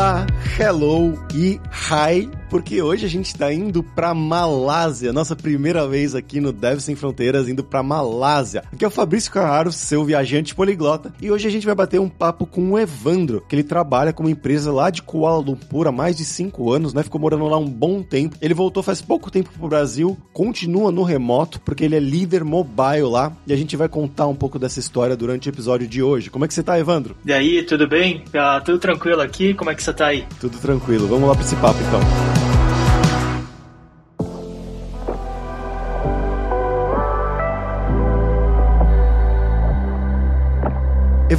Olá, hello e hi porque hoje a gente tá indo pra Malásia, nossa primeira vez aqui no Dev Sem Fronteiras, indo pra Malásia. Aqui é o Fabrício Carraro, seu viajante poliglota, e hoje a gente vai bater um papo com o Evandro, que ele trabalha com uma empresa lá de Kuala Lumpur há mais de 5 anos, né? Ficou morando lá um bom tempo. Ele voltou faz pouco tempo pro Brasil, continua no remoto, porque ele é líder mobile lá, e a gente vai contar um pouco dessa história durante o episódio de hoje. Como é que você tá, Evandro? E aí, tudo bem? Ah, tudo tranquilo aqui? Como é que você tá aí? Tudo tranquilo. Vamos lá pra esse papo então.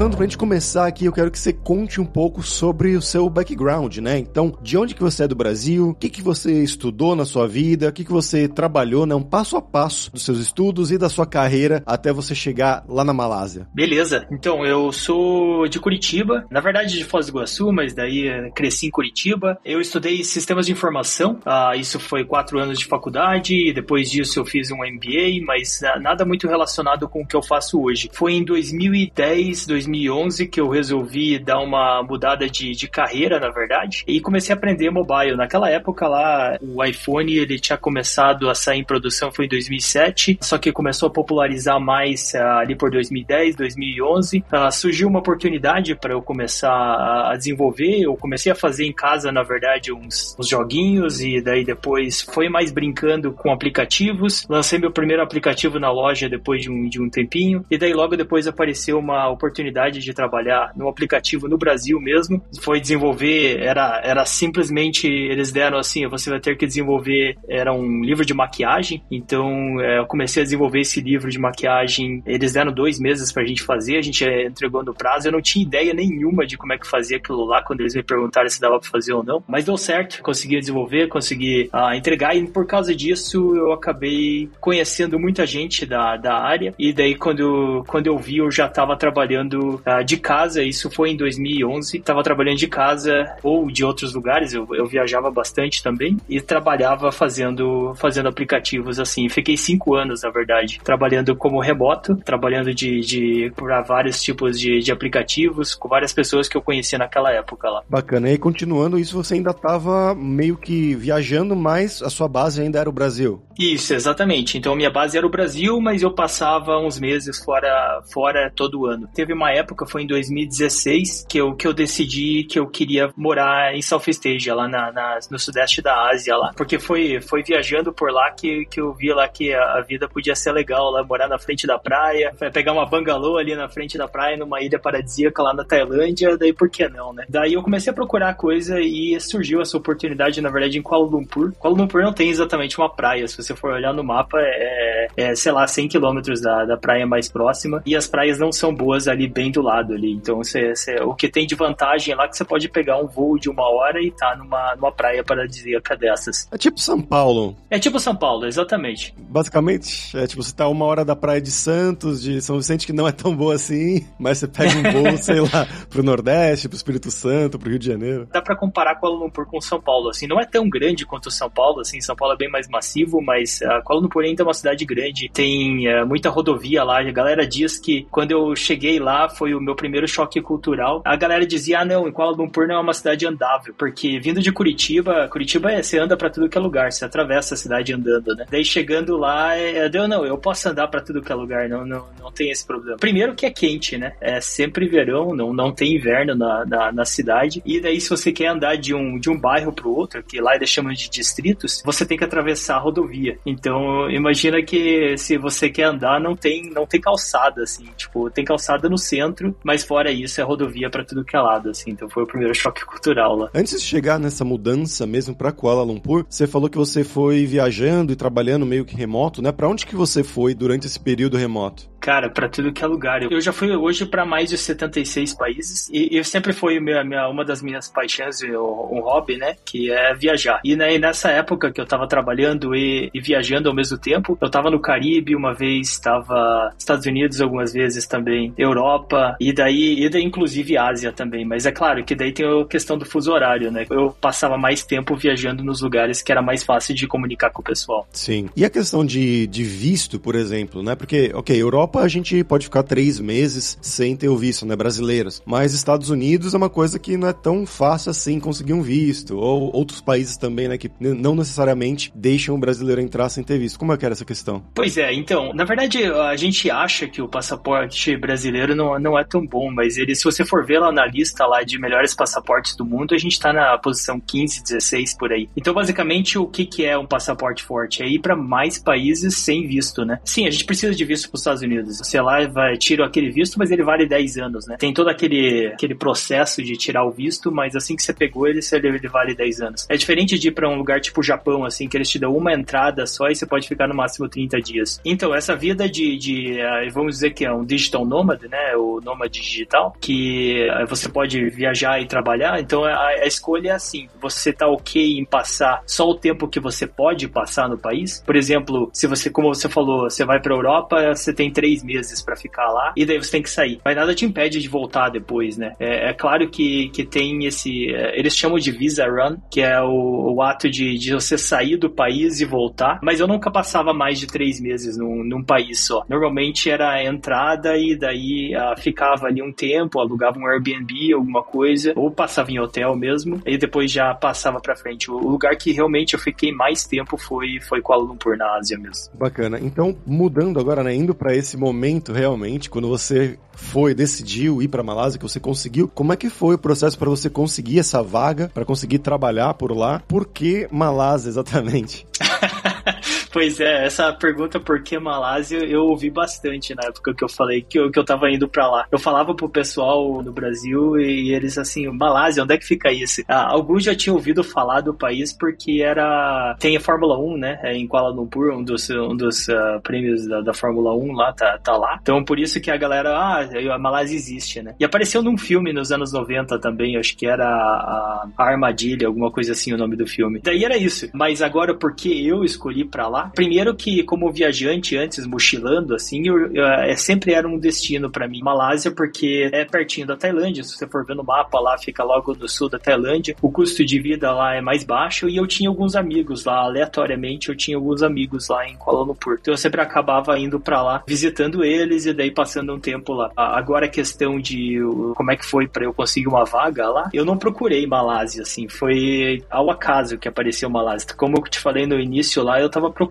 Evandro, pra gente começar aqui, eu quero que você conte um pouco sobre o seu background, né? Então, de onde que você é do Brasil, o que que você estudou na sua vida, o que que você trabalhou, né? Um passo a passo dos seus estudos e da sua carreira até você chegar lá na Malásia. Beleza. Então, eu sou de Curitiba, na verdade de Foz do Iguaçu, mas daí eh, cresci em Curitiba. Eu estudei sistemas de informação, ah, isso foi quatro anos de faculdade, depois disso eu fiz um MBA, mas nada muito relacionado com o que eu faço hoje. Foi em 2010, 2011, 2011 que eu resolvi dar uma mudada de, de carreira, na verdade, e comecei a aprender mobile. Naquela época lá, o iPhone ele tinha começado a sair em produção foi em 2007, só que começou a popularizar mais uh, ali por 2010, 2011. Uh, surgiu uma oportunidade para eu começar a desenvolver. Eu comecei a fazer em casa, na verdade, uns, uns joguinhos e daí depois foi mais brincando com aplicativos. Lancei meu primeiro aplicativo na loja depois de um, de um tempinho e daí logo depois apareceu uma oportunidade oportunidade de trabalhar no aplicativo no Brasil mesmo. Foi desenvolver, era, era simplesmente, eles deram assim, você vai ter que desenvolver, era um livro de maquiagem, então é, eu comecei a desenvolver esse livro de maquiagem, eles deram dois meses pra gente fazer, a gente é, entregou no prazo, eu não tinha ideia nenhuma de como é que fazia aquilo lá, quando eles me perguntaram se dava pra fazer ou não, mas deu certo, consegui desenvolver, consegui uh, entregar, e por causa disso eu acabei conhecendo muita gente da, da área, e daí quando, quando eu vi, eu já estava trabalhando uh, de casa, isso foi em 2011. Estava trabalhando de casa ou de outros lugares, eu, eu, viajava bastante também e trabalhava fazendo, fazendo aplicativos assim. Fiquei cinco anos, na verdade, trabalhando como remoto, trabalhando de, de para vários tipos de, de aplicativos com várias pessoas que eu conhecia naquela época lá. Bacana. E continuando isso, você ainda estava meio que viajando, mas a sua base ainda era o Brasil. Isso, exatamente. Então minha base era o Brasil, mas eu passava uns meses fora, fora todo ano. Teve uma época, foi em 2016, que eu, que eu decidi que eu queria morar em Southeast Asia, lá na, na, no sudeste da Ásia, lá. Porque foi, foi viajando por lá que, que eu vi lá que a, a vida podia ser legal, lá, morar na frente da praia, pegar uma bangalô ali na frente da praia, numa ilha paradisíaca lá na Tailândia, daí por que não, né? Daí eu comecei a procurar coisa e surgiu essa oportunidade, na verdade, em Kuala Lumpur. Kuala Lumpur não tem exatamente uma praia, se você for olhar no mapa, é, é sei lá, 100 quilômetros da, da praia mais próxima, e as praias não são boas ali bem do lado ali. Então, você, você, o que tem de vantagem lá é que você pode pegar um voo de uma hora e tá numa, numa praia paradisíaca dessas. É tipo São Paulo. É tipo São Paulo, exatamente. Basicamente, é tipo, você tá uma hora da praia de Santos, de São Vicente, que não é tão boa assim, mas você pega um voo, sei lá, pro Nordeste, pro Espírito Santo, pro Rio de Janeiro. Dá pra comparar Kuala Lumpur com São Paulo, assim, não é tão grande quanto São Paulo, assim, São Paulo é bem mais massivo, mas a Kuala Lumpur ainda é uma cidade grande, tem é, muita rodovia lá, a galera diz que quando eu cheguei lá, foi o meu primeiro choque cultural. A galera dizia, ah, não, em Kuala Lumpur não é uma cidade andável, porque vindo de Curitiba, Curitiba é, você anda para tudo que é lugar, você atravessa a cidade andando, né? Daí chegando lá, é, deu, não, eu posso andar para tudo que é lugar, não, não, não tem esse problema. Primeiro que é quente, né? É sempre verão, não, não tem inverno na, na, na cidade. E daí, se você quer andar de um, de um bairro pro outro, que lá eles chamam de distritos, você tem que atravessar a rodovia. Então, imagina que se você quer andar, não tem, não tem calçada, assim, tipo, tem calçada no centro, mas fora isso é rodovia para tudo que é lado, assim. Então foi o primeiro choque cultural lá. Antes de chegar nessa mudança mesmo para Kuala Lumpur, você falou que você foi viajando e trabalhando meio que remoto, né? Para onde que você foi durante esse período remoto? Cara, para tudo que é lugar. Eu já fui hoje para mais de 76 países e, e sempre foi minha, minha, uma das minhas paixões, um hobby, né? Que é viajar. E né, nessa época que eu tava trabalhando e, e, viajando ao mesmo tempo, eu tava no Caribe uma vez, tava Estados Unidos algumas vezes também, Europa e daí, e daí inclusive Ásia também. Mas é claro que daí tem a questão do fuso horário, né? Eu passava mais tempo viajando nos lugares que era mais fácil de comunicar com o pessoal. Sim. E a questão de, de visto, por exemplo, né? Porque, ok, Europa Europa a gente pode ficar três meses sem ter o visto, né, brasileiros. Mas Estados Unidos é uma coisa que não é tão fácil assim conseguir um visto. Ou outros países também, né, que não necessariamente deixam o brasileiro entrar sem ter visto. Como é que era essa questão? Pois é, então, na verdade, a gente acha que o passaporte brasileiro não, não é tão bom, mas ele, se você for ver lá na lista lá de melhores passaportes do mundo, a gente tá na posição 15, 16 por aí. Então, basicamente, o que, que é um passaporte forte? É ir para mais países sem visto, né? Sim, a gente precisa de visto para os Estados Unidos. Você lá vai, tira aquele visto, mas ele vale 10 anos, né? Tem todo aquele, aquele processo de tirar o visto, mas assim que você pegou ele, ele vale 10 anos. É diferente de ir para um lugar tipo Japão, assim, que eles te dão uma entrada só e você pode ficar no máximo 30 dias. Então, essa vida de, de eh, vamos dizer que é um digital nomad, né? O nômade digital, que eh, você pode viajar e trabalhar. Então, a, a escolha é assim: você tá ok em passar só o tempo que você pode passar no país. Por exemplo, se você, como você falou, você vai para Europa, você tem três meses para ficar lá e daí você tem que sair. Mas nada te impede de voltar depois, né? É, é claro que, que tem esse. É, eles chamam de visa run, que é o, o ato de, de você sair do país e voltar. Mas eu nunca passava mais de três meses num, num país só. Normalmente era a entrada e daí ficava ali um tempo, alugava um Airbnb, alguma coisa, ou passava em hotel mesmo, e depois já passava para frente. O lugar que realmente eu fiquei mais tempo foi, foi Kuala Lumpur, na Ásia mesmo. Bacana. Então, mudando agora, né, indo para esse momento realmente, quando você foi, decidiu ir para Malásia, que você conseguiu, como é que foi o processo para você conseguir essa vaga, para conseguir trabalhar por lá? Por que Malásia exatamente? pois é, essa pergunta por que Malásia eu ouvi bastante na época que eu falei que eu, que eu tava indo pra lá. Eu falava pro pessoal no Brasil e eles assim, Malásia, onde é que fica isso? Ah, alguns já tinham ouvido falar do país porque era. Tem a Fórmula 1, né? É em Kuala Lumpur, um dos, um dos uh, prêmios da, da, Fórmula 1 lá, tá, tá lá. Então por isso que a galera, ah, a Malásia existe, né? E apareceu num filme nos anos 90 também, acho que era a, a Armadilha, alguma coisa assim o nome do filme. Daí era isso. Mas agora, por que eu escolhi pra lá? Primeiro que, como viajante antes, mochilando, assim, eu, eu, é, sempre era um destino para mim. Malásia, porque é pertinho da Tailândia. Se você for ver no mapa, lá fica logo no sul da Tailândia. O custo de vida lá é mais baixo e eu tinha alguns amigos lá, aleatoriamente, eu tinha alguns amigos lá em Kuala Lumpur. Então eu sempre acabava indo para lá, visitando eles e daí passando um tempo lá. Agora a questão de como é que foi para eu conseguir uma vaga lá, eu não procurei Malásia, assim, foi ao acaso que apareceu Malásia. Como eu te falei no início lá, eu tava procurando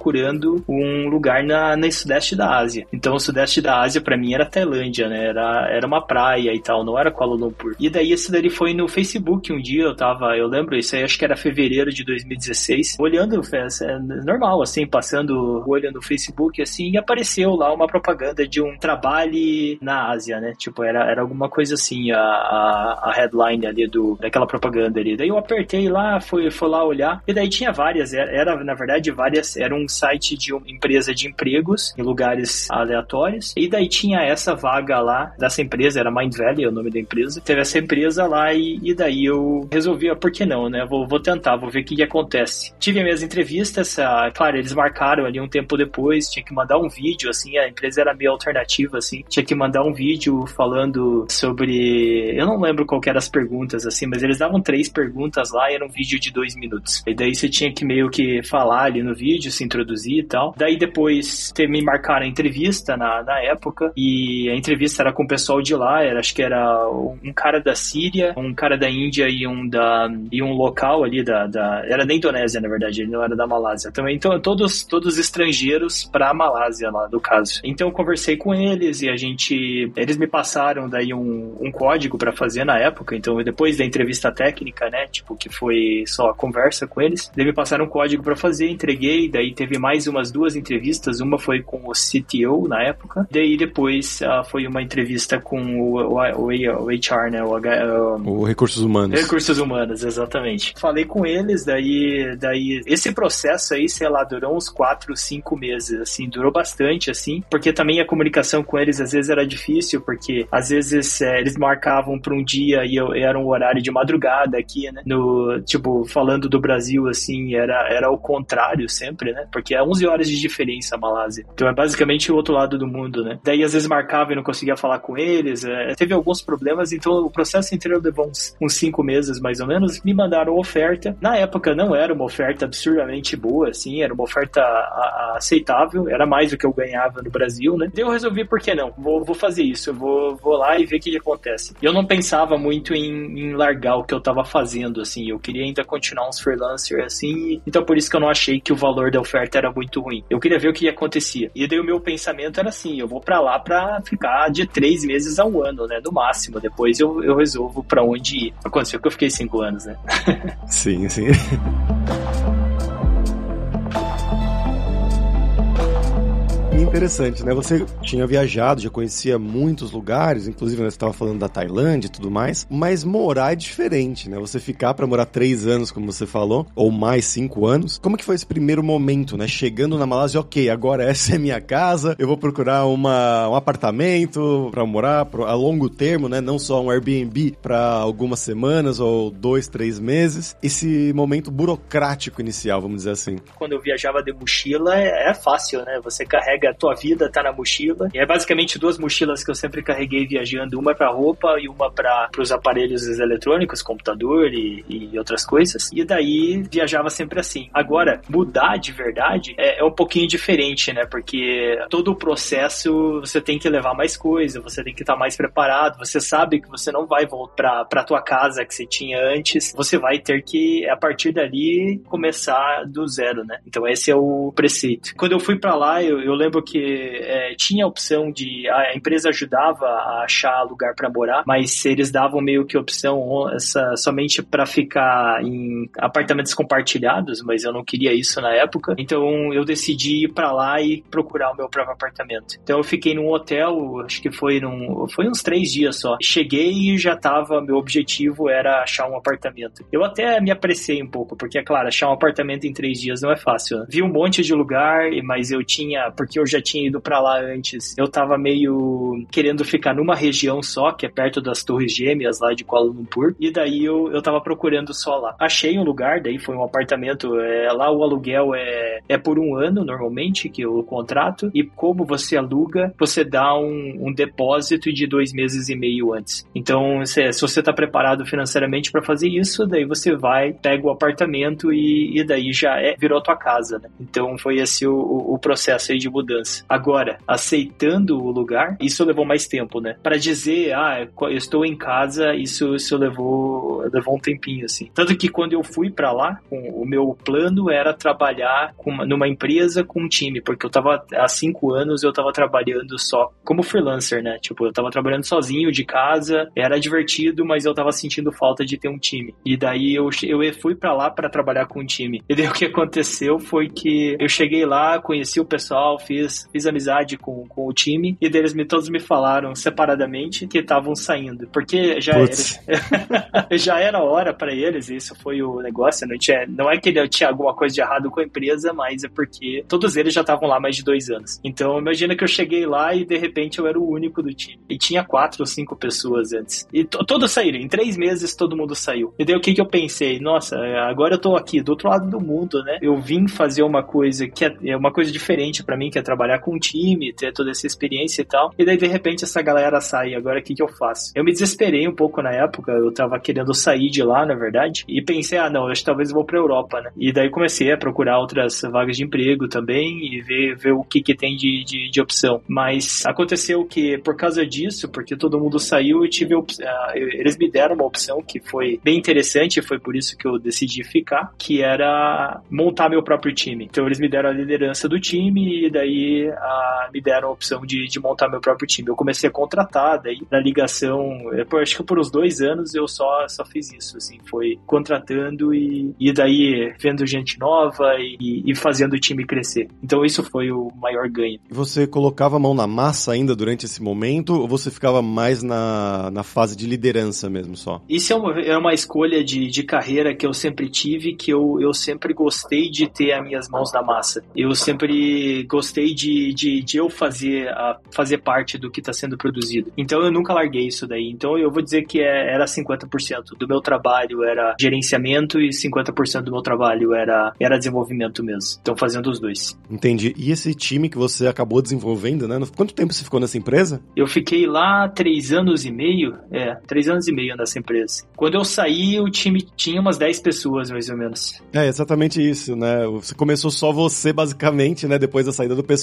um lugar na, na sudeste da Ásia. Então, o sudeste da Ásia para mim era Tailândia, né? Era, era uma praia e tal, não era Kuala Lumpur. E daí esse daí foi no Facebook um dia, eu tava, eu lembro, isso aí acho que era fevereiro de 2016, olhando, é normal, assim, passando o olho no Facebook, assim, e apareceu lá uma propaganda de um trabalho na Ásia, né? Tipo, era, era alguma coisa assim, a, a, a headline ali do, daquela propaganda ali. Daí eu apertei lá, fui, fui lá olhar, e daí tinha várias, era, era na verdade várias, era um site de uma empresa de empregos em lugares aleatórios. E daí tinha essa vaga lá dessa empresa, era Mind Valley, é o nome da empresa. Teve essa empresa lá e, e daí eu resolvi, ah, por que não, né? Vou, vou tentar, vou ver o que, que acontece. Tive minhas entrevistas, ah, claro, eles marcaram ali um tempo depois, tinha que mandar um vídeo, assim, a empresa era meio alternativa, assim, tinha que mandar um vídeo falando sobre. Eu não lembro qual eram as perguntas, assim, mas eles davam três perguntas lá e era um vídeo de dois minutos. E daí você tinha que meio que falar ali no vídeo, se introduzir e tal. Daí depois me marcaram a entrevista na, na época e a entrevista era com o pessoal de lá, era, acho que era um cara da Síria, um cara da Índia e um da e um local ali da, da era da Indonésia, na verdade, ele não era da Malásia também. Então, todos todos estrangeiros para a Malásia lá do caso. Então eu conversei com eles e a gente eles me passaram daí um, um código para fazer na época, então depois da entrevista técnica, né, tipo que foi só conversa com eles, eles me passaram um código para fazer, entreguei, daí teve mais umas duas entrevistas, uma foi com o CTO na época, daí depois uh, foi uma entrevista com o, o, o, o HR, né, o, o Recursos Humanos. Recursos Humanos, exatamente. Falei com eles, daí, daí esse processo aí, sei lá, durou uns quatro, cinco meses, assim, durou bastante, assim, porque também a comunicação com eles às vezes era difícil, porque às vezes é, eles marcavam para um dia e eu, era um horário de madrugada aqui, né, no, tipo, falando do Brasil, assim, era, era o contrário sempre, né, porque é 11 horas de diferença a Malásia. Então é basicamente o outro lado do mundo, né? Daí às vezes marcava e não conseguia falar com eles, é, teve alguns problemas, então o processo inteiro levou uns, uns cinco meses mais ou menos. Me mandaram oferta. Na época não era uma oferta absurdamente boa, assim, era uma oferta a, a aceitável, era mais do que eu ganhava no Brasil, né? Daí eu resolvi, por que não? Vou, vou fazer isso, vou, vou lá e ver o que, que acontece. Eu não pensava muito em, em largar o que eu tava fazendo, assim, eu queria ainda continuar uns freelancers, assim, então por isso que eu não achei que o valor da oferta era muito ruim. Eu queria ver o que acontecia. E daí o meu pensamento era assim, eu vou para lá para ficar de três meses a um ano, né, no máximo. Depois eu, eu resolvo para onde ir. Aconteceu que eu fiquei cinco anos, né? sim, sim. Interessante, né? Você tinha viajado, já conhecia muitos lugares, inclusive né, você estava falando da Tailândia e tudo mais, mas morar é diferente, né? Você ficar para morar três anos, como você falou, ou mais cinco anos. Como que foi esse primeiro momento, né? Chegando na Malásia, ok, agora essa é minha casa, eu vou procurar uma, um apartamento para morar pro, a longo termo, né? Não só um Airbnb para algumas semanas ou dois, três meses. Esse momento burocrático inicial, vamos dizer assim. Quando eu viajava de mochila, é, é fácil, né? Você carrega tua vida tá na mochila. E é basicamente duas mochilas que eu sempre carreguei viajando, uma para roupa e uma para os aparelhos eletrônicos, computador e, e, outras coisas. E daí viajava sempre assim. Agora, mudar de verdade é, é, um pouquinho diferente, né? Porque todo o processo você tem que levar mais coisa, você tem que estar tá mais preparado, você sabe que você não vai voltar para tua casa que você tinha antes, você vai ter que, a partir dali, começar do zero, né? Então esse é o preceito. Quando eu fui para lá, eu, eu lembro porque é, tinha a opção de a empresa ajudava a achar lugar para morar, mas eles davam meio que opção essa, somente para ficar em apartamentos compartilhados, mas eu não queria isso na época. Então eu decidi ir para lá e procurar o meu próprio apartamento. Então eu fiquei num hotel, acho que foi num, foi uns três dias só. Cheguei e já tava, meu objetivo era achar um apartamento. Eu até me apressei um pouco, porque é claro, achar um apartamento em três dias não é fácil. Né? Vi um monte de lugar, mas eu tinha, porque eu já tinha ido para lá antes, eu tava meio querendo ficar numa região só, que é perto das Torres Gêmeas lá de Kuala Lumpur, e daí eu, eu tava procurando só lá. Achei um lugar, daí foi um apartamento, é, lá o aluguel é, é por um ano normalmente, que o contrato, e como você aluga, você dá um, um depósito de dois meses e meio antes. Então, se, se você tá preparado financeiramente para fazer isso, daí você vai, pega o apartamento e, e daí já é, virou tua casa, né? Então foi esse o, o processo aí de mudança. Agora, aceitando o lugar, isso levou mais tempo, né? Para dizer, ah, eu estou em casa, isso, isso levou, levou um tempinho, assim. Tanto que quando eu fui para lá, o meu plano era trabalhar com, numa empresa com um time, porque eu tava há cinco anos eu tava trabalhando só como freelancer, né? Tipo, eu tava trabalhando sozinho de casa, era divertido, mas eu tava sentindo falta de ter um time. E daí eu, eu fui para lá para trabalhar com um time. E daí o que aconteceu foi que eu cheguei lá, conheci o pessoal, fiz fiz, amizade com, com o time e deles me, todos me falaram separadamente que estavam saindo, porque já era, já era hora para eles, e isso foi o negócio, não, tinha, não é que ele tinha alguma coisa de errado com a empresa, mas é porque todos eles já estavam lá mais de dois anos. Então imagina que eu cheguei lá e de repente eu era o único do time. E tinha quatro ou cinco pessoas antes. E todos saíram, em três meses todo mundo saiu. E daí o que, que eu pensei? Nossa, agora eu tô aqui do outro lado do mundo, né? Eu vim fazer uma coisa que é, é uma coisa diferente para mim, que é trabalhar com um time, ter toda essa experiência e tal. E daí, de repente, essa galera sai. Agora, o que, que eu faço? Eu me desesperei um pouco na época. Eu tava querendo sair de lá, na verdade. E pensei, ah, não, acho que talvez eu vou pra Europa, né? E daí comecei a procurar outras vagas de emprego também e ver, ver o que, que tem de, de, de opção. Mas aconteceu que, por causa disso, porque todo mundo saiu, eu tive uh, eles me deram uma opção que foi bem interessante, foi por isso que eu decidi ficar, que era montar meu próprio time. Então eles me deram a liderança do time e daí me deram a opção de, de montar meu próprio time. Eu comecei a contratar, daí na ligação, eu, acho que por uns dois anos eu só, só fiz isso, assim, foi contratando e, e daí vendo gente nova e, e fazendo o time crescer. Então isso foi o maior ganho. E você colocava a mão na massa ainda durante esse momento ou você ficava mais na, na fase de liderança mesmo só? Isso é uma, é uma escolha de, de carreira que eu sempre tive, que eu, eu sempre gostei de ter as minhas mãos na massa. Eu sempre gostei de, de, de eu fazer, a, fazer parte do que está sendo produzido. Então eu nunca larguei isso daí. Então eu vou dizer que é, era 50% do meu trabalho era gerenciamento e 50% do meu trabalho era, era desenvolvimento mesmo. Então fazendo os dois. Entendi. E esse time que você acabou desenvolvendo, né? Quanto tempo você ficou nessa empresa? Eu fiquei lá três anos e meio. É, três anos e meio nessa empresa. Quando eu saí, o time tinha umas 10 pessoas, mais ou menos. É, exatamente isso, né? Você começou só você, basicamente, né? Depois da saída do pessoal.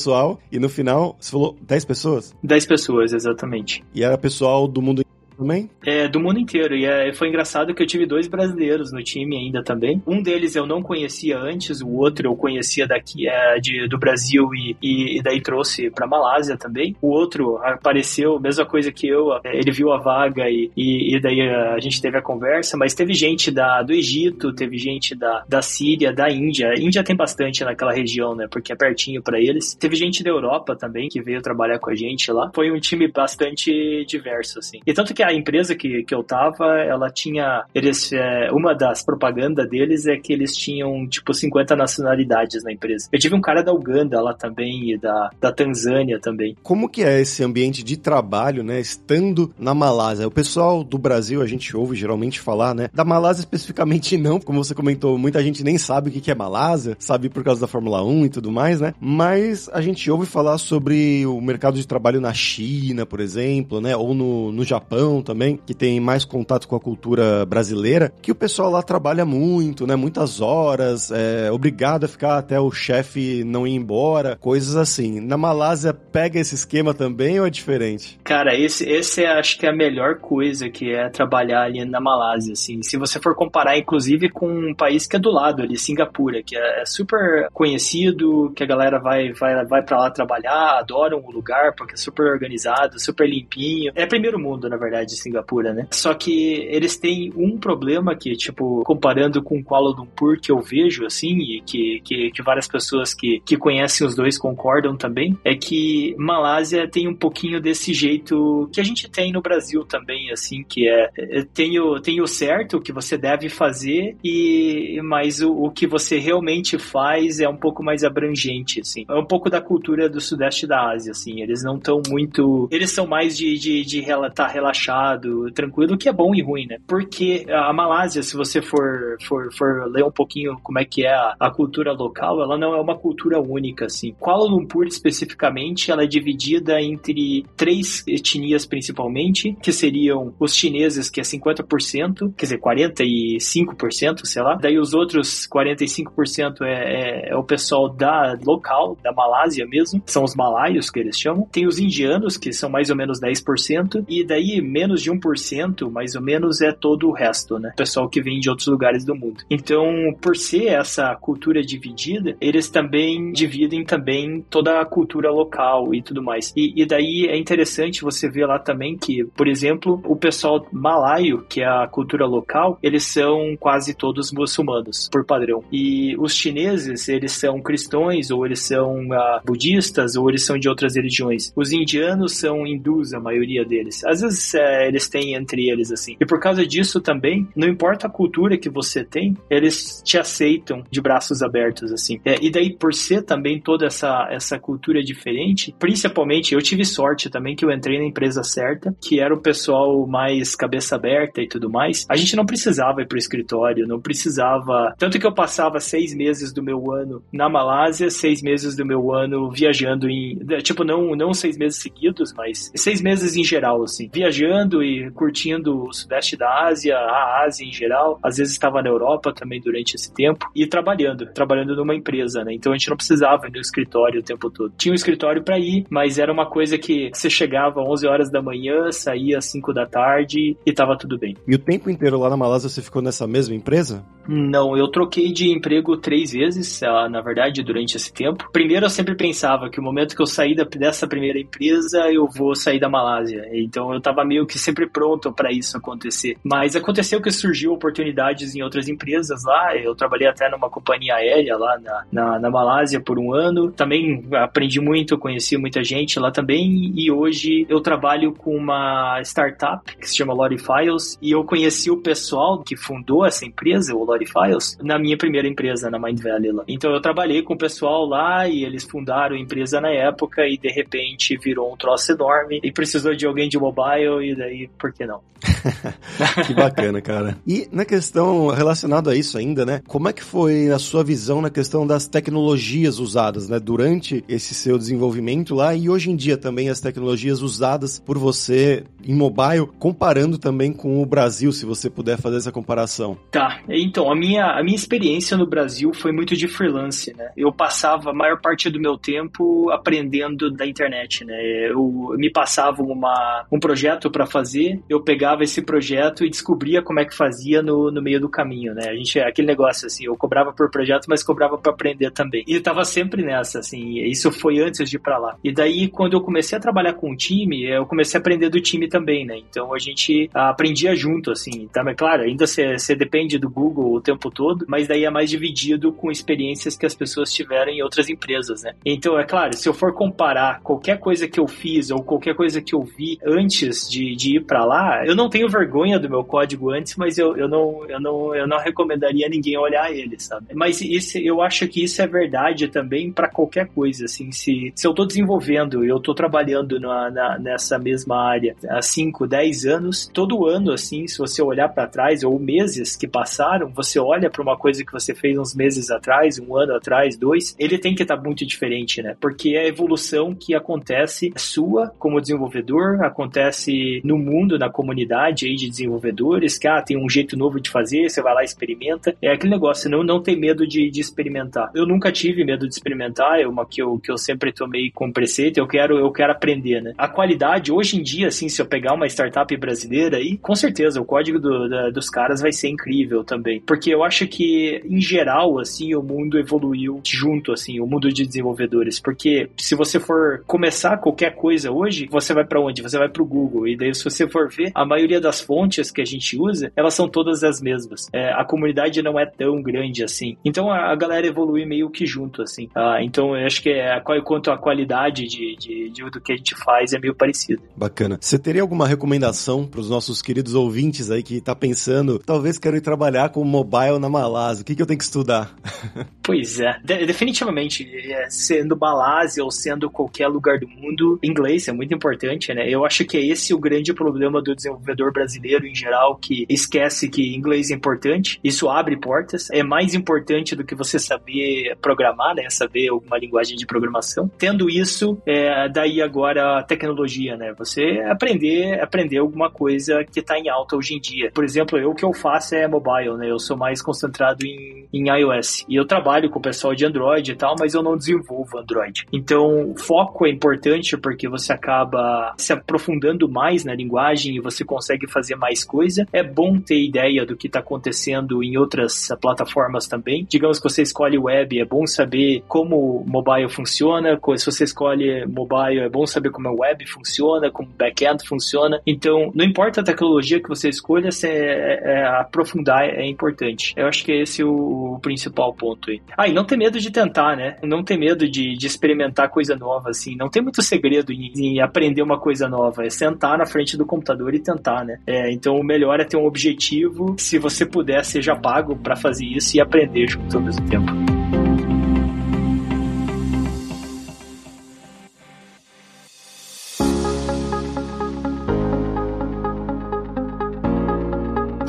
E no final, você falou 10 pessoas? 10 pessoas, exatamente. E era pessoal do mundo também? É, do mundo inteiro. E é, foi engraçado que eu tive dois brasileiros no time ainda também. Um deles eu não conhecia antes, o outro eu conhecia daqui é, de, do Brasil e, e, e daí trouxe pra Malásia também. O outro apareceu, mesma coisa que eu, é, ele viu a vaga e, e, e daí a gente teve a conversa, mas teve gente da, do Egito, teve gente da, da Síria, da Índia. A Índia tem bastante naquela região, né? Porque é pertinho para eles. Teve gente da Europa também que veio trabalhar com a gente lá. Foi um time bastante diverso, assim. E tanto que a empresa que, que eu tava, ela tinha. Eles, é, uma das propagandas deles é que eles tinham, tipo, 50 nacionalidades na empresa. Eu tive um cara da Uganda lá também e da, da Tanzânia também. Como que é esse ambiente de trabalho, né? Estando na Malásia? O pessoal do Brasil, a gente ouve geralmente falar, né? Da Malásia especificamente não, como você comentou, muita gente nem sabe o que é Malásia, sabe por causa da Fórmula 1 e tudo mais, né? Mas a gente ouve falar sobre o mercado de trabalho na China, por exemplo, né? Ou no, no Japão também, que tem mais contato com a cultura brasileira, que o pessoal lá trabalha muito, né? Muitas horas, é obrigado a ficar até o chefe não ir embora, coisas assim. Na Malásia pega esse esquema também ou é diferente? Cara, esse, esse é, acho que é a melhor coisa que é trabalhar ali na Malásia, assim. Se você for comparar, inclusive, com um país que é do lado ali, Singapura, que é, é super conhecido, que a galera vai, vai, vai para lá trabalhar, adoram o lugar, porque é super organizado, super limpinho. É primeiro mundo, na verdade de Singapura, né? Só que eles têm um problema que, tipo, comparando com Kuala Lumpur, que eu vejo, assim, e que, que, que várias pessoas que, que conhecem os dois concordam também, é que Malásia tem um pouquinho desse jeito que a gente tem no Brasil também, assim, que é, é tem o, tem o certo, o que você deve fazer, e mas o, o que você realmente faz é um pouco mais abrangente, assim. É um pouco da cultura do sudeste da Ásia, assim. Eles não estão muito... Eles são mais de, de, de, de tá relaxado relaxado, tranquilo, que é bom e ruim, né? Porque a Malásia, se você for, for, for ler um pouquinho como é que é a, a cultura local, ela não é uma cultura única, assim. Kuala Lumpur, especificamente, ela é dividida entre três etnias, principalmente, que seriam os chineses, que é 50%, quer dizer, 45%, sei lá. Daí os outros 45% é, é, é o pessoal da local, da Malásia mesmo, são os malaios que eles chamam. Tem os indianos, que são mais ou menos 10%, e daí menos de 1%, mais ou menos, é todo o resto, né? Pessoal que vem de outros lugares do mundo. Então, por ser essa cultura dividida, eles também dividem também toda a cultura local e tudo mais. E, e daí é interessante você ver lá também que, por exemplo, o pessoal malaio, que é a cultura local, eles são quase todos muçulmanos, por padrão. E os chineses, eles são cristãos, ou eles são uh, budistas, ou eles são de outras religiões. Os indianos são hindus, a maioria deles. Às vezes é, eles têm entre eles, assim. E por causa disso também, não importa a cultura que você tem, eles te aceitam de braços abertos, assim. É, e daí, por ser também toda essa, essa cultura diferente, principalmente, eu tive sorte também que eu entrei na empresa certa, que era o pessoal mais cabeça aberta e tudo mais. A gente não precisava ir pro escritório, não precisava. Tanto que eu passava seis meses do meu ano na Malásia, seis meses do meu ano viajando em. Tipo, não, não seis meses seguidos, mas seis meses em geral, assim. Viajando viajando e curtindo o sudeste da Ásia, a Ásia em geral. Às vezes estava na Europa também durante esse tempo e trabalhando, trabalhando numa empresa, né? Então a gente não precisava ir no escritório o tempo todo. Tinha um escritório para ir, mas era uma coisa que você chegava às 11 horas da manhã, saía às 5 da tarde e tava tudo bem. E o tempo inteiro lá na Malásia você ficou nessa mesma empresa? Não, eu troquei de emprego três vezes, ah, na verdade, durante esse tempo. Primeiro eu sempre pensava que o momento que eu saí dessa primeira empresa, eu vou sair da Malásia. Então eu tava meio que sempre pronto para isso acontecer. Mas aconteceu que surgiu oportunidades em outras empresas lá. Eu trabalhei até numa companhia aérea lá na, na, na Malásia por um ano. Também aprendi muito, conheci muita gente lá também. E hoje eu trabalho com uma startup que se chama Lottie Files. E eu conheci o pessoal que fundou essa empresa, o Lottie Files, na minha primeira empresa, na Mind Valley lá. Então eu trabalhei com o pessoal lá e eles fundaram a empresa na época e de repente virou um troço enorme e precisou de alguém de mobile e daí por que não? que bacana, cara. E na questão relacionada a isso ainda, né? Como é que foi a sua visão na questão das tecnologias usadas, né, durante esse seu desenvolvimento lá e hoje em dia também as tecnologias usadas por você em mobile, comparando também com o Brasil, se você puder fazer essa comparação. Tá. Então, a minha a minha experiência no Brasil foi muito de freelance, né? Eu passava a maior parte do meu tempo aprendendo da internet, né? Eu me passava uma, um projeto para fazer, eu pegava esse projeto e descobria como é que fazia no, no meio do caminho, né? A gente, aquele negócio assim, eu cobrava por projeto, mas cobrava para aprender também. E eu tava sempre nessa, assim, isso foi antes de ir pra lá. E daí, quando eu comecei a trabalhar com o time, eu comecei a aprender do time também, né? Então a gente aprendia junto, assim, tá? Mas claro, ainda você depende do Google o tempo todo, mas daí é mais dividido com experiências que as pessoas tiveram em outras empresas, né? Então, é claro, se eu for comparar qualquer coisa que eu fiz ou qualquer coisa que eu vi antes de, de ir para lá, eu não tenho vergonha do meu código antes, mas eu, eu, não, eu, não, eu não recomendaria ninguém olhar ele, sabe? Mas isso, eu acho que isso é verdade também para qualquer coisa, assim, se, se eu tô desenvolvendo e eu tô trabalhando na, na, nessa mesma área há 5, 10 anos, todo ano, assim, se você olhar para trás, ou meses que passaram, você olha para uma coisa que você fez uns meses atrás, um ano atrás, dois, ele tem que estar tá muito diferente, né? Porque é a evolução que acontece sua como desenvolvedor, acontece no mundo, na comunidade aí de desenvolvedores, que ah, tem um jeito novo de fazer, você vai lá e experimenta. É aquele negócio, não, não tem medo de, de experimentar. Eu nunca tive medo de experimentar, é uma que eu, que eu sempre tomei como preceito, eu quero, eu quero aprender, né? A qualidade, hoje em dia, assim, se eu pegar uma startup brasileira aí, com certeza o código do, da, dos caras vai ser incrível também. Porque eu acho que, em geral, assim, o mundo evoluiu junto, assim, o mundo de desenvolvedores. Porque se você for começar qualquer coisa hoje, você vai para onde? Você vai para o Google. E daí, se você for ver, a maioria das fontes que a gente usa, elas são todas as mesmas. É, a comunidade não é tão grande assim. Então a, a galera evolui meio que junto, assim. Ah, então eu acho que é, quanto à qualidade de, de, de, do que a gente faz é meio parecido. Bacana. Você teria alguma recomendação para os nossos queridos ouvintes aí que tá pensando, talvez quero ir trabalhar com mobile na Malásia, o que, que eu tenho que estudar? Pois é, de definitivamente, é, sendo Malásia ou sendo qualquer lugar do mundo, inglês é muito importante, né? Eu acho que é esse o grande problema do desenvolvedor brasileiro em geral, que esquece que inglês é importante, isso abre portas, é mais importante do que você saber programar, né? Saber alguma linguagem de programação. Tendo isso, é, daí agora a tecnologia, né? Você aprender, aprender alguma coisa que está em alta hoje em dia. Por exemplo, eu o que eu faço é mobile, né? Eu sou mais concentrado em, em iOS. E eu trabalho com o pessoal de Android e tal, mas eu não desenvolvo Android. Então, foco é importante porque você acaba se aprofundando mais na linguagem e você consegue fazer mais coisa. É bom ter ideia do que está acontecendo em outras plataformas também. Digamos que você escolhe web, é bom saber como mobile funciona. Se você escolhe mobile, é bom saber como a web funciona, como backend funciona. Então, não importa a tecnologia que você escolha, é, é, é, aprofundar é importante. Eu acho que esse é o, o principal ponto aí. Ah, e não ter medo de tentar, né? Não ter medo de, de experimentar coisa nova, assim. Não tem muito segredo em, em, aprender uma coisa nova. É sentar na frente do computador e tentar, né? É, então, o melhor é ter um objetivo. Se você puder, seja pago para fazer isso e aprender junto ao mesmo tempo.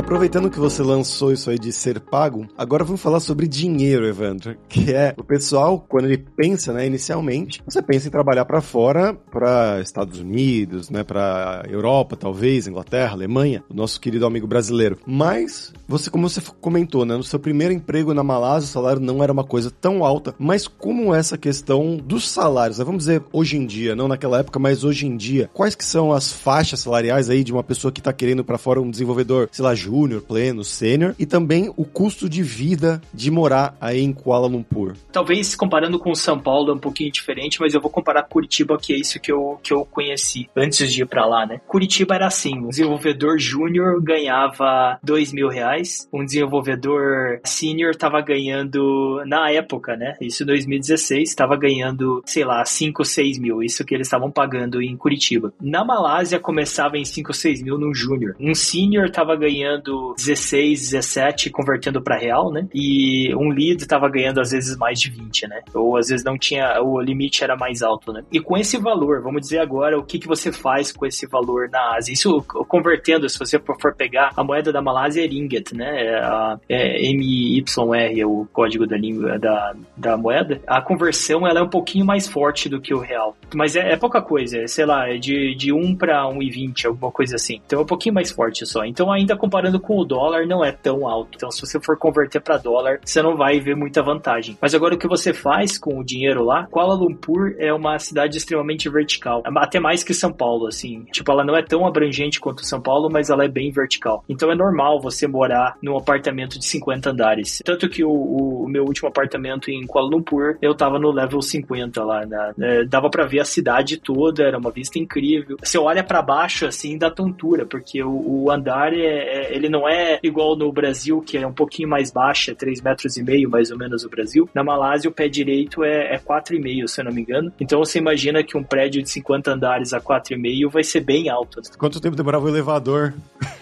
Aproveitando que você lançou isso aí de ser pago, agora vamos falar sobre dinheiro, Evandro, que é o pessoal, quando ele pensa, né, inicialmente, você pensa em trabalhar para fora, para Estados Unidos, né, para Europa, talvez, Inglaterra, Alemanha, o nosso querido amigo brasileiro. Mas você, como você comentou, né, no seu primeiro emprego na Malásia, o salário não era uma coisa tão alta, mas como essa questão dos salários, né, vamos dizer hoje em dia, não naquela época, mas hoje em dia, quais que são as faixas salariais aí de uma pessoa que está querendo para fora um desenvolvedor, sei lá, júnior pleno, sênior e também o custo de vida de morar aí em Kuala Lumpur. Talvez comparando com São Paulo é um pouquinho diferente, mas eu vou comparar Curitiba, que é isso que eu, que eu conheci antes de ir para lá, né? Curitiba era assim, um desenvolvedor júnior ganhava dois mil reais, um desenvolvedor sênior tava ganhando, na época, né? Isso em 2016, tava ganhando, sei lá, 5, 6 mil, isso que eles estavam pagando em Curitiba. Na Malásia começava em 5, 6 mil num júnior. Um sênior tava ganhando 16, 17, convertendo para real, né? E um lead tava ganhando às vezes mais de 20, né? Ou às vezes não tinha, o limite era mais alto, né? E com esse valor, vamos dizer agora o que, que você faz com esse valor na Ásia. Isso convertendo, se você for pegar a moeda da Malásia é ringgit, né? É, a, é MYR, é o código da língua da, da moeda. A conversão ela é um pouquinho mais forte do que o real. Mas é, é pouca coisa, é, sei lá, é de, de 1 para 1,20, alguma coisa assim. Então é um pouquinho mais forte só. Então ainda comparando com o dólar não é tão alto. Então se você for converter para dólar, você não vai ver muita vantagem. Mas agora o que você faz com o dinheiro lá, Kuala Lumpur é uma cidade extremamente vertical, até mais que São Paulo, assim. Tipo, ela não é tão abrangente quanto São Paulo, mas ela é bem vertical. Então é normal você morar num apartamento de 50 andares. Tanto que o, o meu último apartamento em Kuala Lumpur, eu tava no level 50 lá, né? É, dava para ver a cidade toda, era uma vista incrível. Você olha para baixo, assim, dá tontura, porque o, o andar, é, é, ele não é igual no Brasil, que é um pouquinho mais baixo, é 3 metros e meio, mais ou menos, o Brasil. Na Malásia, o pé direito é, é 4,5, se eu não me engano. Então você imagina que um prédio de 50 andares a 4,5 vai ser bem alto. Quanto tempo demorava o elevador?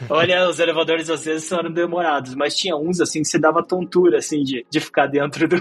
Olha, os elevadores às vezes eram demorados, mas tinha uns assim que você dava tontura assim de, de ficar dentro do,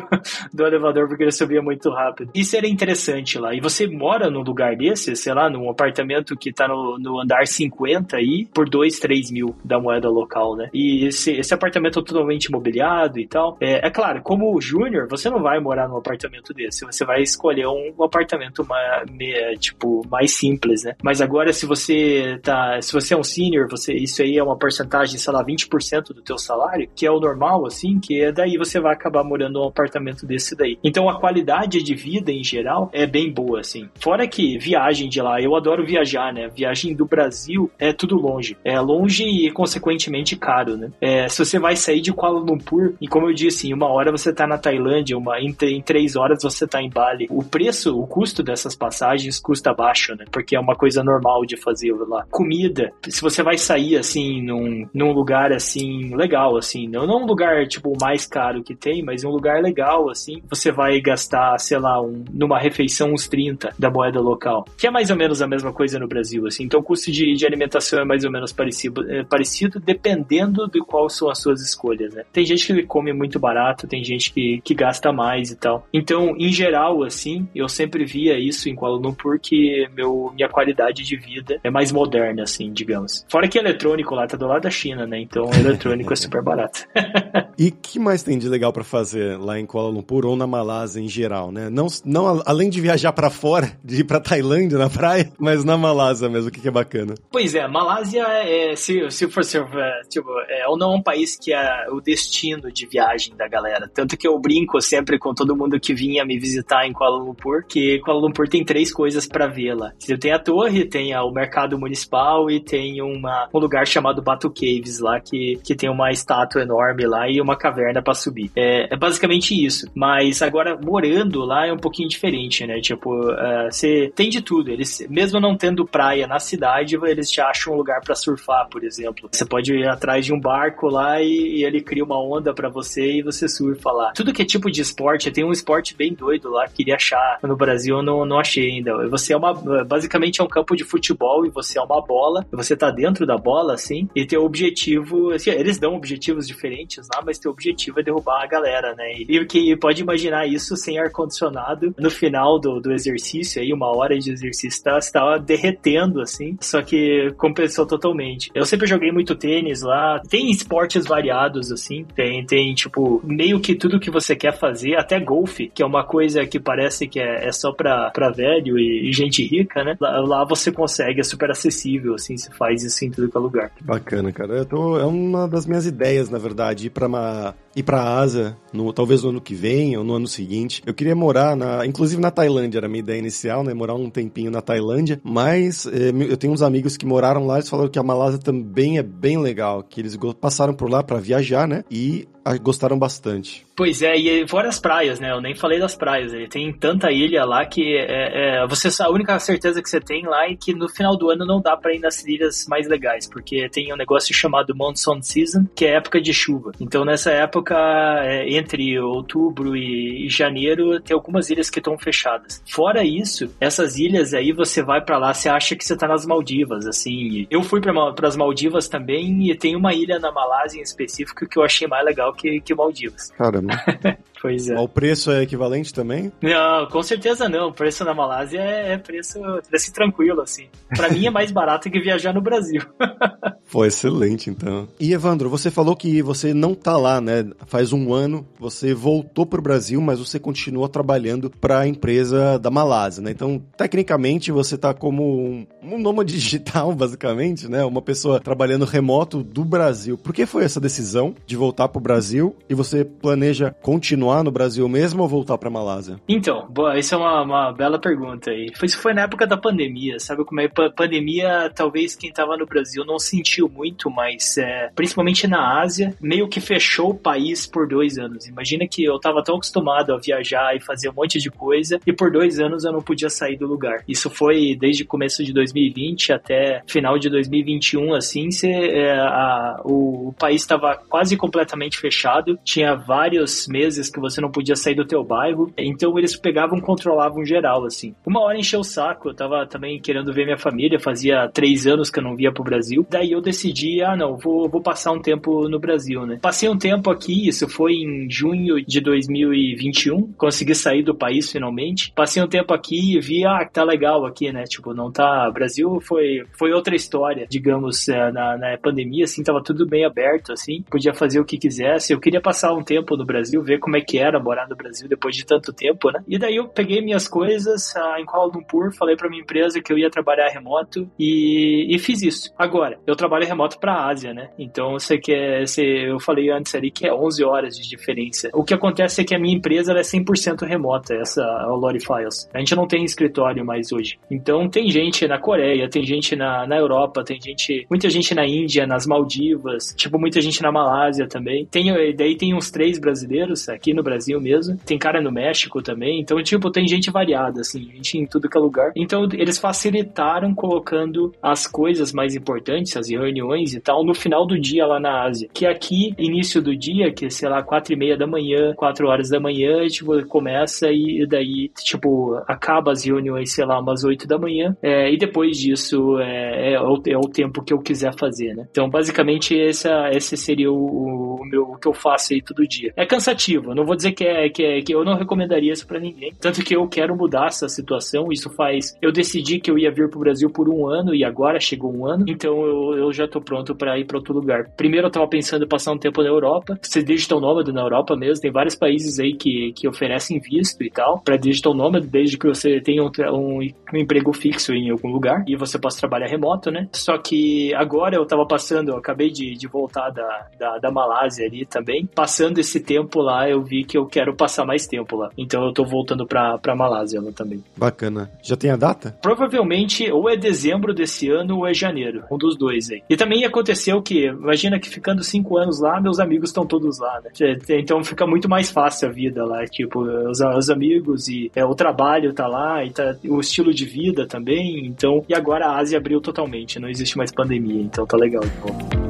do elevador porque ele subia muito rápido. Isso era interessante lá. E você mora num lugar desse, sei lá, num apartamento que tá no, no andar 50 aí, por 2, 3 mil da moeda local, né? E esse, esse apartamento é totalmente mobiliado e tal. É, é claro, como júnior, você não vai morar num apartamento desse. Você vai escolher um, apartamento mais, tipo, mais simples, né? Mas agora, se você tá. Se você é um senior, você, isso aí é uma porcentagem, sei lá, 20% do teu salário, que é o normal, assim, que é daí você vai acabar morando num apartamento desse daí. Então a qualidade de vida em geral é bem boa, assim. Fora que viagem de lá, eu adoro viajar, né? Viagem do Brasil é tudo longe. É longe e, consequentemente, caro, né? É, se você vai sair de Kuala Lumpur, e como eu disse, em uma hora você tá na Tailândia, uma, em, em três horas você tá em Bali. O preço, o custo dessas passagens custa baixo, né? Porque é uma coisa normal de fazer lá. Comida, se você vai sair, assim, num, num lugar, assim, legal, assim, não, não um lugar, tipo, mais caro que tem, mas um lugar legal, assim, você vai gastar, sei lá, um, numa refeição uns 30 da moeda local, que é mais ou menos a mesma coisa no Brasil, assim. Então o custo de, de alimentação é mais ou menos parecido, é parecido dependendo de qual são as suas escolhas, né? Tem gente que come muito barato, tem gente que, que gasta mais e tal. Então, em geral, assim, eu sempre via isso em Kuala Lumpur que meu, minha qualidade de vida é mais moderna, assim, digamos. Fora que eletrônico lá tá do lado da China, né? Então, eletrônico é super barato. e que mais tem de legal para fazer lá em Kuala Lumpur ou na Malásia em geral, né? Não, não além de viajar para fora, de ir para Tailândia na praia, mas na Malásia mesmo, o que, que é bacana? Pois é, Malásia é, se, se for se, é, tipo, é ou não é um país que é o destino de viagem da galera. Tanto que eu brinco sempre com todo mundo que vinha me visitar em Kuala Lumpur, que Kuala Lumpur tem três coisas para ver lá. Tem a torre, tem o mercado municipal e tem uma, um lugar chamado Batu Caves lá, que, que tem uma estátua enorme lá e uma caverna para subir. É, é, basicamente isso. Mas agora, morando lá é um pouquinho diferente, né? Tipo, uh, você tem de tudo. Eles, mesmo não tendo praia na cidade, eles te acham um lugar para surfar, por exemplo. Você pode atrás de um barco lá e, e ele cria uma onda para você e você surfa lá. Tudo que é tipo de esporte, tem um esporte bem doido lá, queria achar no Brasil, eu não, não achei ainda. Você é uma, basicamente é um campo de futebol e você é uma bola, e você tá dentro da bola, assim, e teu objetivo, assim, eles dão objetivos diferentes lá, mas teu objetivo é derrubar a galera, né? E que pode imaginar isso sem ar-condicionado no final do, do exercício, aí uma hora de exercício, tá, você tava derretendo, assim, só que compensou totalmente. Eu sempre joguei muito tênis lá, tem esportes variados, assim, tem, tem, tipo, meio que tudo que você quer fazer, até golfe, que é uma coisa que parece que é, é só pra, pra velho e, e gente rica, né? Lá, lá, você consegue, é super acessível, assim, você faz isso em tudo que é lugar. Bacana, cara. Tô, é uma das minhas ideias, na verdade, ir pra uma ir pra Ásia, no, talvez no ano que vem ou no ano seguinte. Eu queria morar, na, inclusive na Tailândia, era a minha ideia inicial, né? Morar um tempinho na Tailândia, mas é, eu tenho uns amigos que moraram lá, eles falaram que a Malásia também é bem legal, que eles passaram por lá para viajar, né? E gostaram bastante. Pois é, e fora as praias, né? Eu nem falei das praias. Ele tem tanta ilha lá que é, é, você a única certeza que você tem lá é que no final do ano não dá para ir nas ilhas mais legais, porque tem um negócio chamado monsoon season, que é época de chuva. Então nessa época, é, entre outubro e, e, janeiro, tem algumas ilhas que estão fechadas. Fora isso, essas ilhas aí você vai para lá, você acha que você tá nas Maldivas, assim. Eu fui para as Maldivas também e tem uma ilha na Malásia em específico que eu achei mais legal que, que Maldivas. Caramba. Pois é. O preço é equivalente também? Não, com certeza não. O preço na Malásia é, é preço, preço tranquilo, assim. Pra mim é mais barato que viajar no Brasil. Pô, excelente, então. E Evandro, você falou que você não tá lá, né? Faz um ano, você voltou pro Brasil, mas você continua trabalhando para a empresa da Malásia, né? Então, tecnicamente, você tá como um, um nômade digital, basicamente, né? Uma pessoa trabalhando remoto do Brasil. Por que foi essa decisão de voltar pro Brasil e você planeja continuar continuar no Brasil mesmo ou voltar para Malásia? Então, boa, isso é uma, uma bela pergunta aí. Isso foi na época da pandemia, sabe como é? Pandemia, talvez quem estava no Brasil não sentiu muito, mas é, principalmente na Ásia, meio que fechou o país por dois anos. Imagina que eu estava tão acostumado a viajar e fazer um monte de coisa e por dois anos eu não podia sair do lugar. Isso foi desde começo de 2020 até final de 2021, assim, cê, é, a, o, o país estava quase completamente fechado, tinha vários meses que você não podia sair do teu bairro. Então eles pegavam, controlavam geral, assim. Uma hora encheu o saco, eu tava também querendo ver minha família, fazia três anos que eu não via pro Brasil. Daí eu decidi, ah, não, vou, vou passar um tempo no Brasil, né? Passei um tempo aqui, isso foi em junho de 2021, consegui sair do país finalmente. Passei um tempo aqui e vi, ah, tá legal aqui, né? Tipo, não tá. Brasil foi, foi outra história, digamos, é, na, na pandemia, assim, tava tudo bem aberto, assim, podia fazer o que quisesse. Eu queria passar um tempo no Brasil, ver como é que era morar no Brasil depois de tanto tempo, né? E daí eu peguei minhas coisas em Kuala Lumpur, falei para minha empresa que eu ia trabalhar remoto e, e fiz isso. Agora, eu trabalho remoto para a Ásia, né? Então você quer, você, eu falei antes ali que é 11 horas de diferença. O que acontece é que a minha empresa é 100% remota, essa a Lori Files. A gente não tem escritório mais hoje. Então tem gente na Coreia, tem gente na, na Europa, tem gente, muita gente na Índia, nas Maldivas, tipo muita gente na Malásia também. Tem, daí tem uns três brasileiros aqui no Brasil mesmo. Tem cara no México também. Então, tipo, tem gente variada, assim, gente em tudo que é lugar. Então, eles facilitaram colocando as coisas mais importantes, as reuniões e tal, no final do dia lá na Ásia. Que aqui, início do dia, que sei lá, quatro e meia da manhã, quatro horas da manhã, tipo, começa e daí, tipo, acaba as reuniões, sei lá, umas oito da manhã. É, e depois disso é, é, o, é, o, tempo que eu quiser fazer, né? Então, basicamente, essa, esse seria o, o meu, o que eu faço aí todo dia. É cansativo, não vou dizer que é, que é que eu não recomendaria isso para ninguém. Tanto que eu quero mudar essa situação. Isso faz. Eu decidi que eu ia vir pro Brasil por um ano e agora chegou um ano. Então eu, eu já tô pronto para ir para outro lugar. Primeiro eu tava pensando em passar um tempo na Europa, ser digital nômade na Europa mesmo. Tem vários países aí que, que oferecem visto e tal para digital nômade, desde que você tenha um, um, um emprego fixo em algum lugar e você possa trabalhar remoto, né? Só que agora eu tava passando, eu acabei de, de voltar da, da, da Malásia ali também. Passando esse tempo lá, eu vi que eu quero passar mais tempo lá. Então eu tô voltando pra, pra Malásia lá também. Bacana. Já tem a data? Provavelmente ou é dezembro desse ano ou é janeiro. Um dos dois aí. E também aconteceu que, imagina que ficando cinco anos lá, meus amigos estão todos lá, né? Então fica muito mais fácil a vida lá. Tipo, os, os amigos e é, o trabalho tá lá, e tá, o estilo de vida também. Então, e agora a Ásia abriu totalmente. Não existe mais pandemia. Então tá legal de.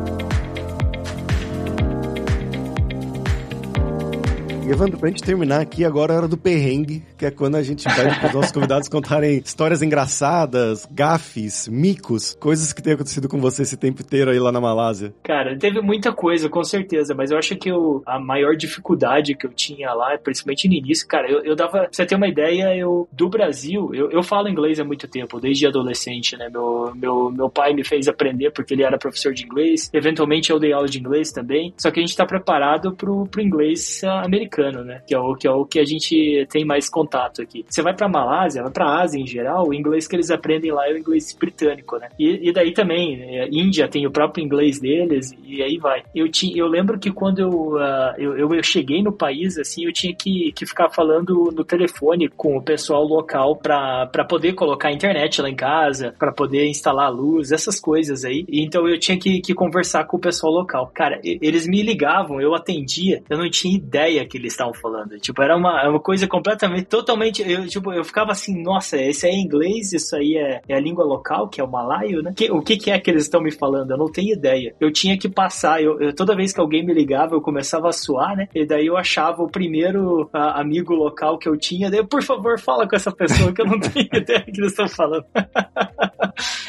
Evandro, pra gente terminar aqui, agora é hora do perrengue, que é quando a gente pede para os nossos convidados contarem histórias engraçadas, gafes, micos, coisas que têm acontecido com você esse tempo inteiro aí lá na Malásia. Cara, teve muita coisa, com certeza, mas eu acho que eu, a maior dificuldade que eu tinha lá, principalmente no início, cara, eu, eu dava, pra você ter uma ideia, eu, do Brasil, eu, eu falo inglês há muito tempo, desde adolescente, né? Meu, meu, meu pai me fez aprender porque ele era professor de inglês, eventualmente eu dei aula de inglês também, só que a gente tá preparado pro, pro inglês americano americano, né? Que é o que, é o que a gente tem mais contato aqui. Você vai pra Malásia, vai pra Ásia em geral, o inglês que eles aprendem lá é o inglês britânico, né? E, e daí também, é, Índia tem o próprio inglês deles, e aí vai. Eu, tinha, eu lembro que quando eu, uh, eu, eu, eu, cheguei no país, assim, eu tinha que, que ficar falando no telefone com o pessoal local pra poder colocar a internet lá em casa, pra poder instalar a luz, essas coisas aí. Então eu tinha que, que conversar com o pessoal local. Cara, eles me ligavam, eu atendia, eu não tinha ideia que eles estavam falando. Tipo, era uma, uma coisa completamente, totalmente. Eu, tipo, eu ficava assim, nossa, esse é inglês, isso aí é, é a língua local, que é o malaio, né? Que, o que, que é que eles estão me falando? Eu não tenho ideia. Eu tinha que passar, eu, eu, toda vez que alguém me ligava, eu começava a suar, né? E daí eu achava o primeiro a, amigo local que eu tinha, daí, por favor, fala com essa pessoa que eu não tenho ideia do que eles estão falando.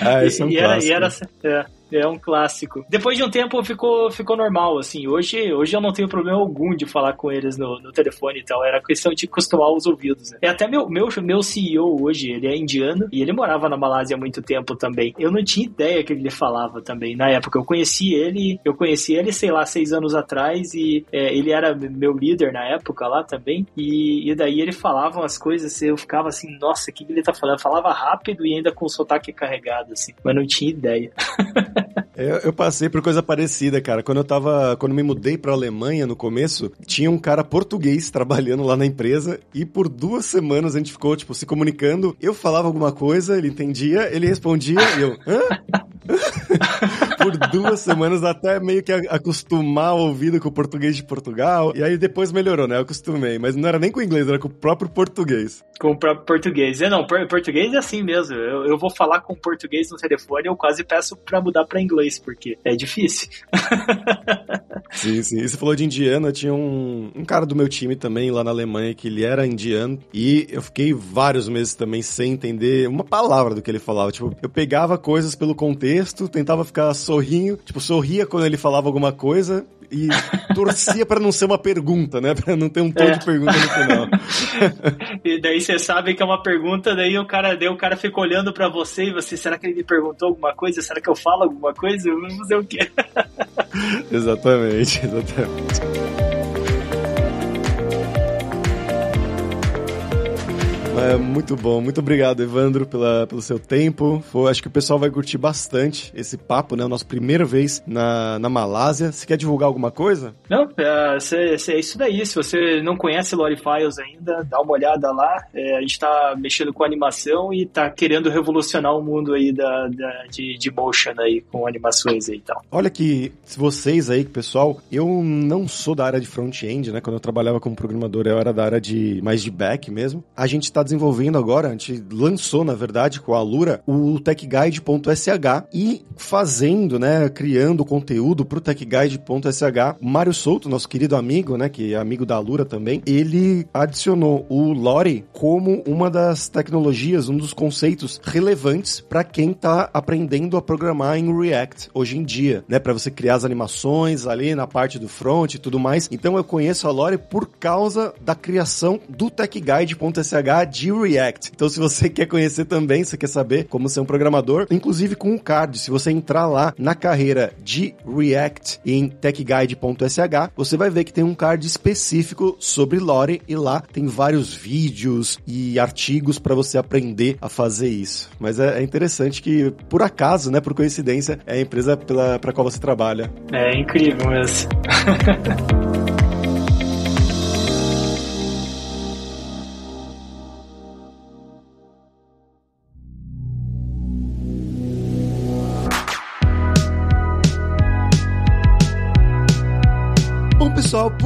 Ah, isso é um e. Era, e era, é, é um clássico. Depois de um tempo ficou, ficou normal, assim. Hoje, hoje eu não tenho problema algum de falar com eles no, no telefone e tal. Era questão de acostumar os ouvidos. Né? E até meu, meu, meu CEO hoje, ele é indiano e ele morava na Malásia há muito tempo também. Eu não tinha ideia que ele falava também. Na época, eu conheci ele, eu conheci ele, sei lá, seis anos atrás e é, ele era meu líder na época lá também. E, e daí ele falava umas coisas, eu ficava assim, nossa, o que ele tá falando? Eu falava rápido e ainda com o sotaque carregado, assim. Mas não tinha ideia. Eu, eu, passei por coisa parecida, cara. Quando eu tava. Quando me mudei pra Alemanha no começo, tinha um cara português trabalhando lá na empresa e por duas semanas a gente ficou, tipo, se comunicando. Eu falava alguma coisa, ele entendia, ele respondia e eu. Hã? Por duas semanas até meio que acostumar o ouvido com o português de Portugal. E aí depois melhorou, né? Eu acostumei. Mas não era nem com o inglês, era com o próprio português. Com o próprio português. É, não, português é assim mesmo. Eu, eu vou falar com português no telefone, eu quase peço pra mudar pra inglês, porque é difícil. sim, sim. E você falou de indiano, tinha um, um cara do meu time também lá na Alemanha que ele era indiano e eu fiquei vários meses também sem entender uma palavra do que ele falava. Tipo, eu pegava coisas pelo contexto, tentava ficar sorrinho, tipo, sorria quando ele falava alguma coisa e torcia para não ser uma pergunta, né? Para não ter um tom é. de pergunta no final. e daí você sabe que é uma pergunta, daí o cara, daí o cara fica olhando para você e você, será que ele me perguntou alguma coisa? Será que eu falo alguma coisa? Eu não sei o quê. exatamente, exatamente. É muito bom, muito obrigado, Evandro, pela, pelo seu tempo. Foi, acho que o pessoal vai curtir bastante esse papo, né? Nossa primeira vez na, na Malásia. Você quer divulgar alguma coisa? Não, é, é isso daí. Se você não conhece Lore Files ainda, dá uma olhada lá. É, a gente tá mexendo com animação e tá querendo revolucionar o mundo aí da, da de, de motion aí, com animações aí e tal. Olha que vocês aí, pessoal, eu não sou da área de front-end, né? Quando eu trabalhava como programador, eu era da área de mais de back mesmo. A gente tá desenvolvendo agora, a gente lançou, na verdade, com a Lura, o techguide.sh e fazendo, né, criando conteúdo pro techguide.sh. Mário Souto, nosso querido amigo, né, que é amigo da Lura também, ele adicionou o Lore como uma das tecnologias, um dos conceitos relevantes para quem tá aprendendo a programar em React hoje em dia, né, para você criar as animações ali na parte do front e tudo mais. Então eu conheço a Lore por causa da criação do techguide.sh de React. Então, se você quer conhecer também, se quer saber como ser um programador, inclusive com um card, se você entrar lá na carreira de React em techguide.sh, você vai ver que tem um card específico sobre Lore e lá tem vários vídeos e artigos para você aprender a fazer isso. Mas é, é, interessante que, por acaso, né, por coincidência, é a empresa para qual você trabalha. É incrível mesmo.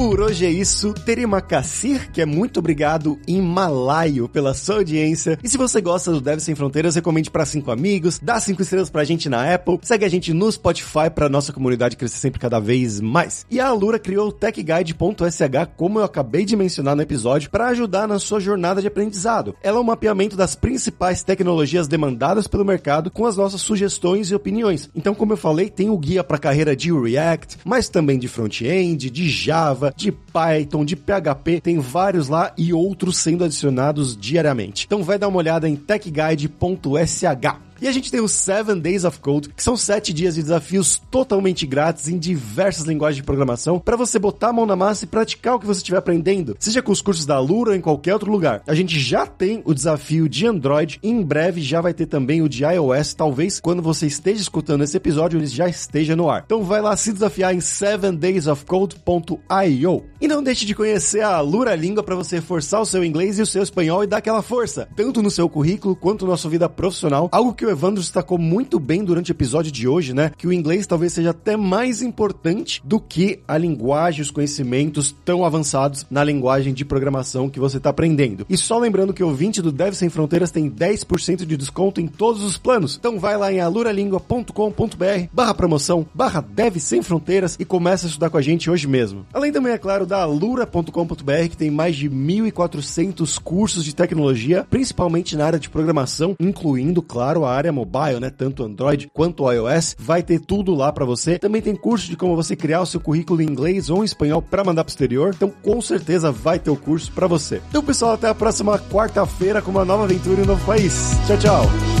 por hoje é isso. Terima Kassir, que é muito obrigado em malaio pela sua audiência. E se você gosta do Deve Sem Fronteiras, recomende para cinco amigos, dá cinco estrelas pra gente na Apple, segue a gente no Spotify pra nossa comunidade crescer sempre cada vez mais. E a Alura criou o TechGuide.sh, como eu acabei de mencionar no episódio, para ajudar na sua jornada de aprendizado. Ela é um mapeamento das principais tecnologias demandadas pelo mercado com as nossas sugestões e opiniões. Então, como eu falei, tem o guia para carreira de React, mas também de front-end, de Java, De Python, de PHP, tem vários lá e outros sendo adicionados diariamente. Então vai dar uma olhada em techguide.sh. E a gente tem os 7 Days of Code, que são 7 dias de desafios totalmente grátis em diversas linguagens de programação para você botar a mão na massa e praticar o que você estiver aprendendo, seja com os cursos da Lura ou em qualquer outro lugar. A gente já tem o desafio de Android e em breve já vai ter também o de iOS, talvez quando você esteja escutando esse episódio ele já esteja no ar. Então vai lá se desafiar em 7daysofcode.io. E não deixe de conhecer a Lura Língua para você forçar o seu inglês e o seu espanhol e dar aquela força, tanto no seu currículo quanto na sua vida profissional. Algo que o Evandro destacou muito bem durante o episódio de hoje, né? Que o inglês talvez seja até mais importante do que a linguagem, os conhecimentos tão avançados na linguagem de programação que você está aprendendo. E só lembrando que o 20 do Dev Sem Fronteiras tem 10% de desconto em todos os planos. Então vai lá em aluralingua.com.br barra promoção, barra Dev Sem Fronteiras e começa a estudar com a gente hoje mesmo. Além também, é claro, da alura.com.br que tem mais de 1.400 cursos de tecnologia, principalmente na área de programação, incluindo, claro, a área mobile, né? Tanto Android quanto iOS. Vai ter tudo lá para você. Também tem curso de como você criar o seu currículo em inglês ou em espanhol para mandar pro exterior. Então, com certeza vai ter o curso para você. Então, pessoal, até a próxima quarta-feira com uma nova aventura em um novo país. Tchau, tchau.